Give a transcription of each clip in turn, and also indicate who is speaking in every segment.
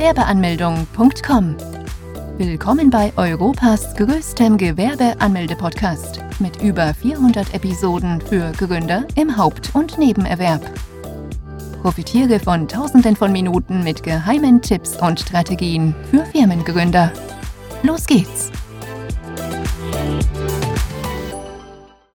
Speaker 1: Gewerbeanmeldung.com. Willkommen bei Europas größtem Gewerbeanmelde-Podcast mit über 400 Episoden für Gründer im Haupt- und Nebenerwerb. Profitiere von Tausenden von Minuten mit geheimen Tipps und Strategien für Firmengründer. Los geht's!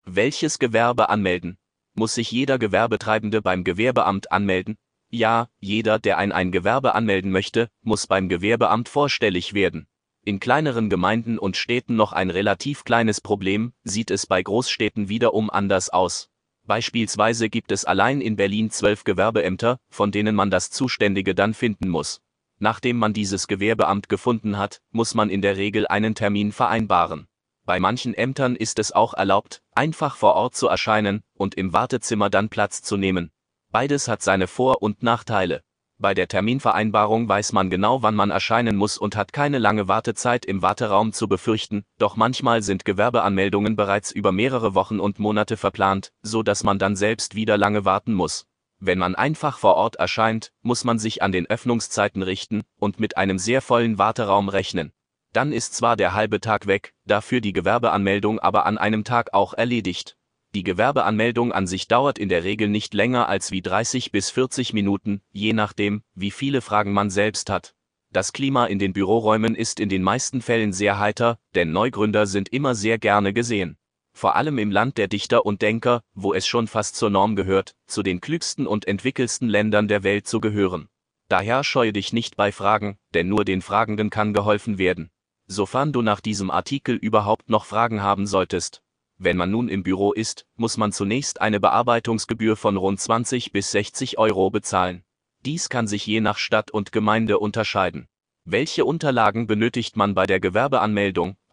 Speaker 2: Welches Gewerbe anmelden? Muss sich jeder Gewerbetreibende beim Gewerbeamt anmelden? Ja, jeder, der ein, ein Gewerbe anmelden möchte, muss beim Gewerbeamt vorstellig werden. In kleineren Gemeinden und Städten noch ein relativ kleines Problem, sieht es bei Großstädten wiederum anders aus. Beispielsweise gibt es allein in Berlin zwölf Gewerbeämter, von denen man das Zuständige dann finden muss. Nachdem man dieses Gewerbeamt gefunden hat, muss man in der Regel einen Termin vereinbaren. Bei manchen Ämtern ist es auch erlaubt, einfach vor Ort zu erscheinen und im Wartezimmer dann Platz zu nehmen. Beides hat seine Vor- und Nachteile. Bei der Terminvereinbarung weiß man genau, wann man erscheinen muss und hat keine lange Wartezeit im Warteraum zu befürchten, doch manchmal sind Gewerbeanmeldungen bereits über mehrere Wochen und Monate verplant, so dass man dann selbst wieder lange warten muss. Wenn man einfach vor Ort erscheint, muss man sich an den Öffnungszeiten richten und mit einem sehr vollen Warteraum rechnen. Dann ist zwar der halbe Tag weg, dafür die Gewerbeanmeldung aber an einem Tag auch erledigt. Die Gewerbeanmeldung an sich dauert in der Regel nicht länger als wie 30 bis 40 Minuten, je nachdem, wie viele Fragen man selbst hat. Das Klima in den Büroräumen ist in den meisten Fällen sehr heiter, denn Neugründer sind immer sehr gerne gesehen. Vor allem im Land der Dichter und Denker, wo es schon fast zur Norm gehört, zu den klügsten und entwickelsten Ländern der Welt zu gehören. Daher scheue dich nicht bei Fragen, denn nur den Fragenden kann geholfen werden. Sofern du nach diesem Artikel überhaupt noch Fragen haben solltest, wenn man nun im Büro ist, muss man zunächst eine Bearbeitungsgebühr von rund 20 bis 60 Euro bezahlen. Dies kann sich je nach Stadt und Gemeinde unterscheiden. Welche Unterlagen benötigt man bei der Gewerbeanmeldung?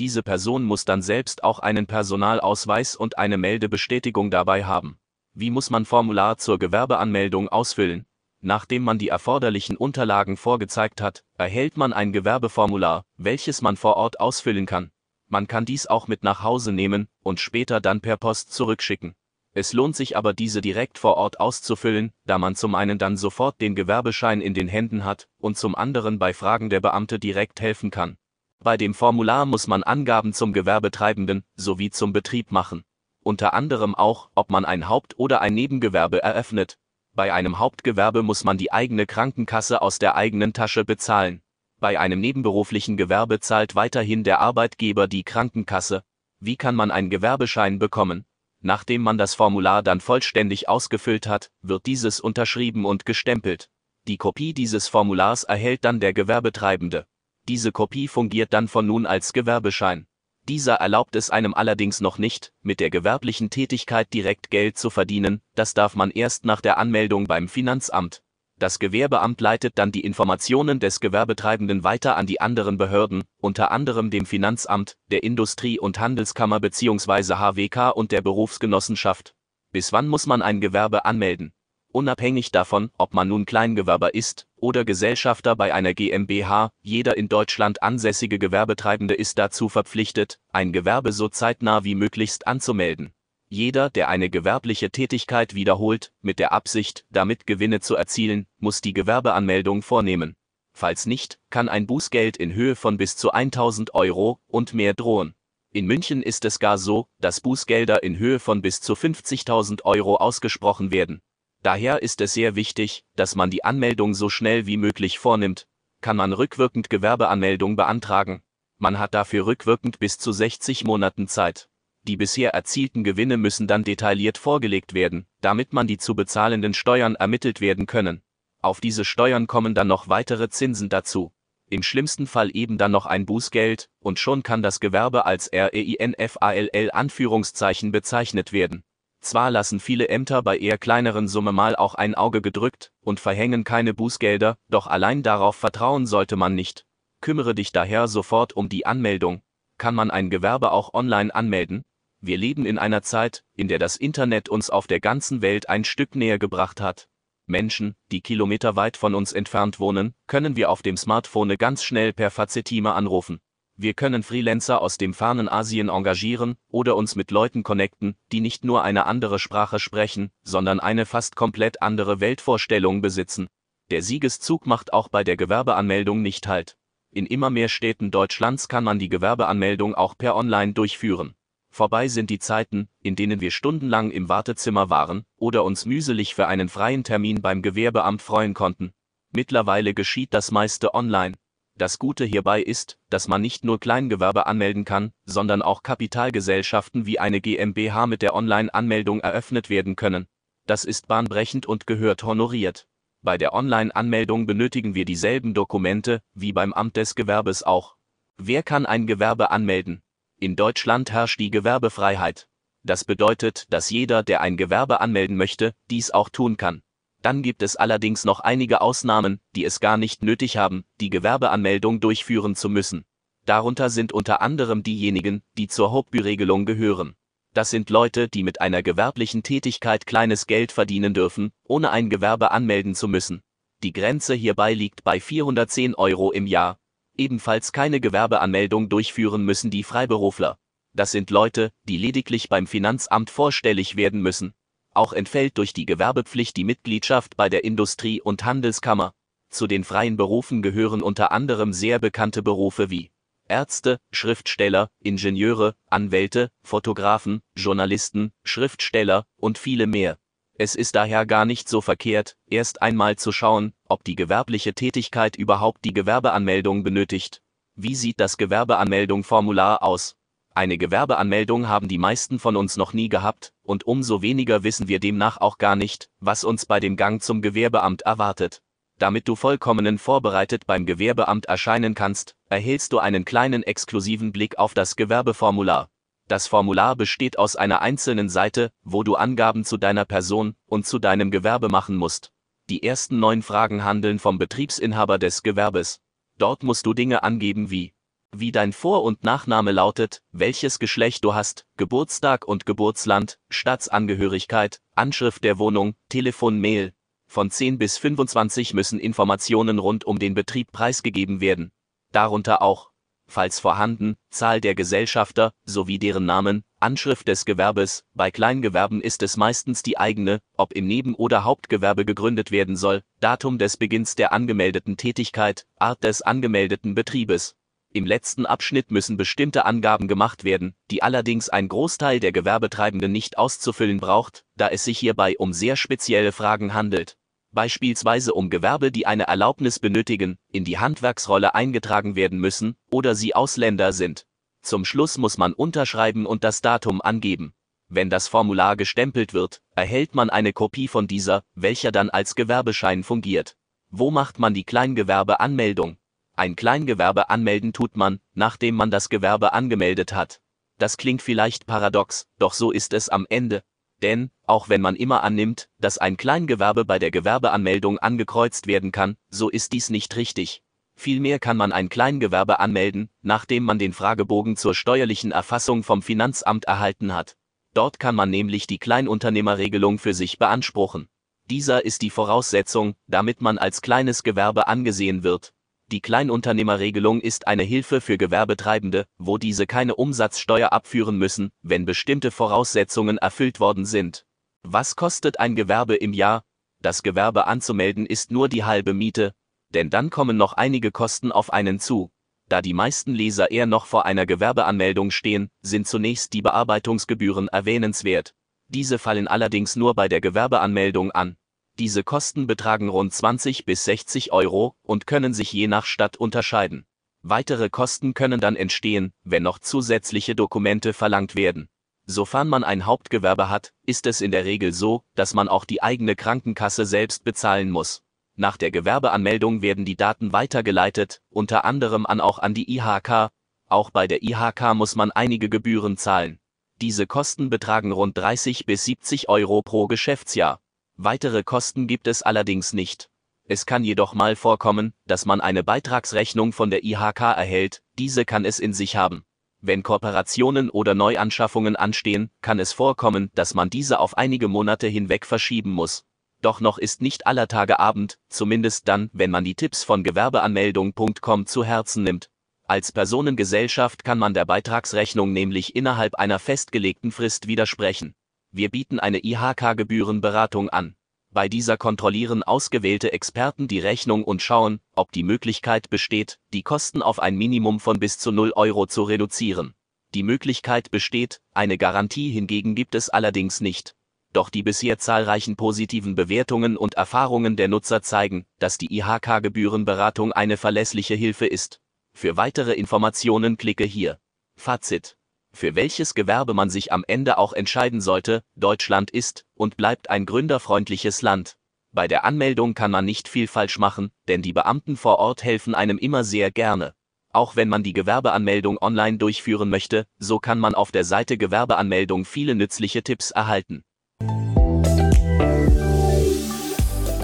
Speaker 2: Diese Person muss dann selbst auch einen Personalausweis und eine Meldebestätigung dabei haben. Wie muss man Formular zur Gewerbeanmeldung ausfüllen? Nachdem man die erforderlichen Unterlagen vorgezeigt hat, erhält man ein Gewerbeformular, welches man vor Ort ausfüllen kann. Man kann dies auch mit nach Hause nehmen und später dann per Post zurückschicken. Es lohnt sich aber diese direkt vor Ort auszufüllen, da man zum einen dann sofort den Gewerbeschein in den Händen hat und zum anderen bei Fragen der Beamte direkt helfen kann. Bei dem Formular muss man Angaben zum Gewerbetreibenden sowie zum Betrieb machen. Unter anderem auch, ob man ein Haupt- oder ein Nebengewerbe eröffnet. Bei einem Hauptgewerbe muss man die eigene Krankenkasse aus der eigenen Tasche bezahlen. Bei einem nebenberuflichen Gewerbe zahlt weiterhin der Arbeitgeber die Krankenkasse. Wie kann man einen Gewerbeschein bekommen? Nachdem man das Formular dann vollständig ausgefüllt hat, wird dieses unterschrieben und gestempelt. Die Kopie dieses Formulars erhält dann der Gewerbetreibende. Diese Kopie fungiert dann von nun als Gewerbeschein. Dieser erlaubt es einem allerdings noch nicht, mit der gewerblichen Tätigkeit direkt Geld zu verdienen, das darf man erst nach der Anmeldung beim Finanzamt. Das Gewerbeamt leitet dann die Informationen des Gewerbetreibenden weiter an die anderen Behörden, unter anderem dem Finanzamt, der Industrie- und Handelskammer bzw. HWK und der Berufsgenossenschaft. Bis wann muss man ein Gewerbe anmelden? Unabhängig davon, ob man nun Kleingewerber ist oder Gesellschafter bei einer GmbH, jeder in Deutschland ansässige Gewerbetreibende ist dazu verpflichtet, ein Gewerbe so zeitnah wie möglichst anzumelden. Jeder, der eine gewerbliche Tätigkeit wiederholt, mit der Absicht, damit Gewinne zu erzielen, muss die Gewerbeanmeldung vornehmen. Falls nicht, kann ein Bußgeld in Höhe von bis zu 1000 Euro und mehr drohen. In München ist es gar so, dass Bußgelder in Höhe von bis zu 50.000 Euro ausgesprochen werden. Daher ist es sehr wichtig, dass man die Anmeldung so schnell wie möglich vornimmt. Kann man rückwirkend Gewerbeanmeldung beantragen? Man hat dafür rückwirkend bis zu 60 Monaten Zeit. Die bisher erzielten Gewinne müssen dann detailliert vorgelegt werden, damit man die zu bezahlenden Steuern ermittelt werden können. Auf diese Steuern kommen dann noch weitere Zinsen dazu. Im schlimmsten Fall eben dann noch ein Bußgeld, und schon kann das Gewerbe als REINFALL Anführungszeichen bezeichnet werden. Zwar lassen viele Ämter bei eher kleineren Summe mal auch ein Auge gedrückt und verhängen keine Bußgelder, doch allein darauf vertrauen sollte man nicht. Kümmere dich daher sofort um die Anmeldung. Kann man ein Gewerbe auch online anmelden? Wir leben in einer Zeit, in der das Internet uns auf der ganzen Welt ein Stück näher gebracht hat. Menschen, die kilometerweit von uns entfernt wohnen, können wir auf dem Smartphone ganz schnell per Facetime anrufen. Wir können Freelancer aus dem fernen Asien engagieren oder uns mit Leuten connecten, die nicht nur eine andere Sprache sprechen, sondern eine fast komplett andere Weltvorstellung besitzen. Der Siegeszug macht auch bei der Gewerbeanmeldung nicht Halt. In immer mehr Städten Deutschlands kann man die Gewerbeanmeldung auch per Online durchführen. Vorbei sind die Zeiten, in denen wir stundenlang im Wartezimmer waren oder uns mühselig für einen freien Termin beim Gewerbeamt freuen konnten. Mittlerweile geschieht das meiste online. Das Gute hierbei ist, dass man nicht nur Kleingewerbe anmelden kann, sondern auch Kapitalgesellschaften wie eine GmbH mit der Online-Anmeldung eröffnet werden können. Das ist bahnbrechend und gehört honoriert. Bei der Online-Anmeldung benötigen wir dieselben Dokumente, wie beim Amt des Gewerbes auch. Wer kann ein Gewerbe anmelden? In Deutschland herrscht die Gewerbefreiheit. Das bedeutet, dass jeder, der ein Gewerbe anmelden möchte, dies auch tun kann. Dann gibt es allerdings noch einige Ausnahmen, die es gar nicht nötig haben, die Gewerbeanmeldung durchführen zu müssen. Darunter sind unter anderem diejenigen, die zur Hauptbüregelung gehören. Das sind Leute, die mit einer gewerblichen Tätigkeit kleines Geld verdienen dürfen, ohne ein Gewerbe anmelden zu müssen. Die Grenze hierbei liegt bei 410 Euro im Jahr. Ebenfalls keine Gewerbeanmeldung durchführen müssen die Freiberufler. Das sind Leute, die lediglich beim Finanzamt vorstellig werden müssen, auch entfällt durch die Gewerbepflicht die Mitgliedschaft bei der Industrie- und Handelskammer. Zu den freien Berufen gehören unter anderem sehr bekannte Berufe wie Ärzte, Schriftsteller, Ingenieure, Anwälte, Fotografen, Journalisten, Schriftsteller und viele mehr. Es ist daher gar nicht so verkehrt, erst einmal zu schauen, ob die gewerbliche Tätigkeit überhaupt die Gewerbeanmeldung benötigt. Wie sieht das Gewerbeanmeldung-Formular aus? Eine Gewerbeanmeldung haben die meisten von uns noch nie gehabt, und umso weniger wissen wir demnach auch gar nicht, was uns bei dem Gang zum Gewerbeamt erwartet. Damit du vollkommenen vorbereitet beim Gewerbeamt erscheinen kannst, erhältst du einen kleinen exklusiven Blick auf das Gewerbeformular. Das Formular besteht aus einer einzelnen Seite, wo du Angaben zu deiner Person und zu deinem Gewerbe machen musst. Die ersten neun Fragen handeln vom Betriebsinhaber des Gewerbes. Dort musst du Dinge angeben wie wie dein Vor- und Nachname lautet, welches Geschlecht du hast, Geburtstag und Geburtsland, Staatsangehörigkeit, Anschrift der Wohnung, Telefon, Mail. Von 10 bis 25 müssen Informationen rund um den Betrieb preisgegeben werden. Darunter auch, falls vorhanden, Zahl der Gesellschafter sowie deren Namen, Anschrift des Gewerbes. Bei Kleingewerben ist es meistens die eigene, ob im Neben- oder Hauptgewerbe gegründet werden soll, Datum des Beginns der angemeldeten Tätigkeit, Art des angemeldeten Betriebes, im letzten Abschnitt müssen bestimmte Angaben gemacht werden, die allerdings ein Großteil der Gewerbetreibenden nicht auszufüllen braucht, da es sich hierbei um sehr spezielle Fragen handelt. Beispielsweise um Gewerbe, die eine Erlaubnis benötigen, in die Handwerksrolle eingetragen werden müssen oder sie Ausländer sind. Zum Schluss muss man unterschreiben und das Datum angeben. Wenn das Formular gestempelt wird, erhält man eine Kopie von dieser, welcher dann als Gewerbeschein fungiert. Wo macht man die Kleingewerbeanmeldung? Ein Kleingewerbe anmelden tut man, nachdem man das Gewerbe angemeldet hat. Das klingt vielleicht paradox, doch so ist es am Ende. Denn, auch wenn man immer annimmt, dass ein Kleingewerbe bei der Gewerbeanmeldung angekreuzt werden kann, so ist dies nicht richtig. Vielmehr kann man ein Kleingewerbe anmelden, nachdem man den Fragebogen zur steuerlichen Erfassung vom Finanzamt erhalten hat. Dort kann man nämlich die Kleinunternehmerregelung für sich beanspruchen. Dieser ist die Voraussetzung, damit man als kleines Gewerbe angesehen wird, die Kleinunternehmerregelung ist eine Hilfe für Gewerbetreibende, wo diese keine Umsatzsteuer abführen müssen, wenn bestimmte Voraussetzungen erfüllt worden sind. Was kostet ein Gewerbe im Jahr? Das Gewerbe anzumelden ist nur die halbe Miete, denn dann kommen noch einige Kosten auf einen zu. Da die meisten Leser eher noch vor einer Gewerbeanmeldung stehen, sind zunächst die Bearbeitungsgebühren erwähnenswert. Diese fallen allerdings nur bei der Gewerbeanmeldung an. Diese Kosten betragen rund 20 bis 60 Euro und können sich je nach Stadt unterscheiden. Weitere Kosten können dann entstehen, wenn noch zusätzliche Dokumente verlangt werden. Sofern man ein Hauptgewerbe hat, ist es in der Regel so, dass man auch die eigene Krankenkasse selbst bezahlen muss. Nach der Gewerbeanmeldung werden die Daten weitergeleitet, unter anderem an auch an die IHK. Auch bei der IHK muss man einige Gebühren zahlen. Diese Kosten betragen rund 30 bis 70 Euro pro Geschäftsjahr. Weitere Kosten gibt es allerdings nicht. Es kann jedoch mal vorkommen, dass man eine Beitragsrechnung von der IHK erhält, diese kann es in sich haben. Wenn Kooperationen oder Neuanschaffungen anstehen, kann es vorkommen, dass man diese auf einige Monate hinweg verschieben muss. Doch noch ist nicht aller Tage Abend, zumindest dann, wenn man die Tipps von Gewerbeanmeldung.com zu Herzen nimmt. Als Personengesellschaft kann man der Beitragsrechnung nämlich innerhalb einer festgelegten Frist widersprechen. Wir bieten eine IHK-Gebührenberatung an. Bei dieser kontrollieren ausgewählte Experten die Rechnung und schauen, ob die Möglichkeit besteht, die Kosten auf ein Minimum von bis zu 0 Euro zu reduzieren. Die Möglichkeit besteht, eine Garantie hingegen gibt es allerdings nicht. Doch die bisher zahlreichen positiven Bewertungen und Erfahrungen der Nutzer zeigen, dass die IHK-Gebührenberatung eine verlässliche Hilfe ist. Für weitere Informationen klicke hier. Fazit für welches Gewerbe man sich am Ende auch entscheiden sollte, Deutschland ist und bleibt ein gründerfreundliches Land. Bei der Anmeldung kann man nicht viel falsch machen, denn die Beamten vor Ort helfen einem immer sehr gerne. Auch wenn man die Gewerbeanmeldung online durchführen möchte, so kann man auf der Seite Gewerbeanmeldung viele nützliche Tipps erhalten.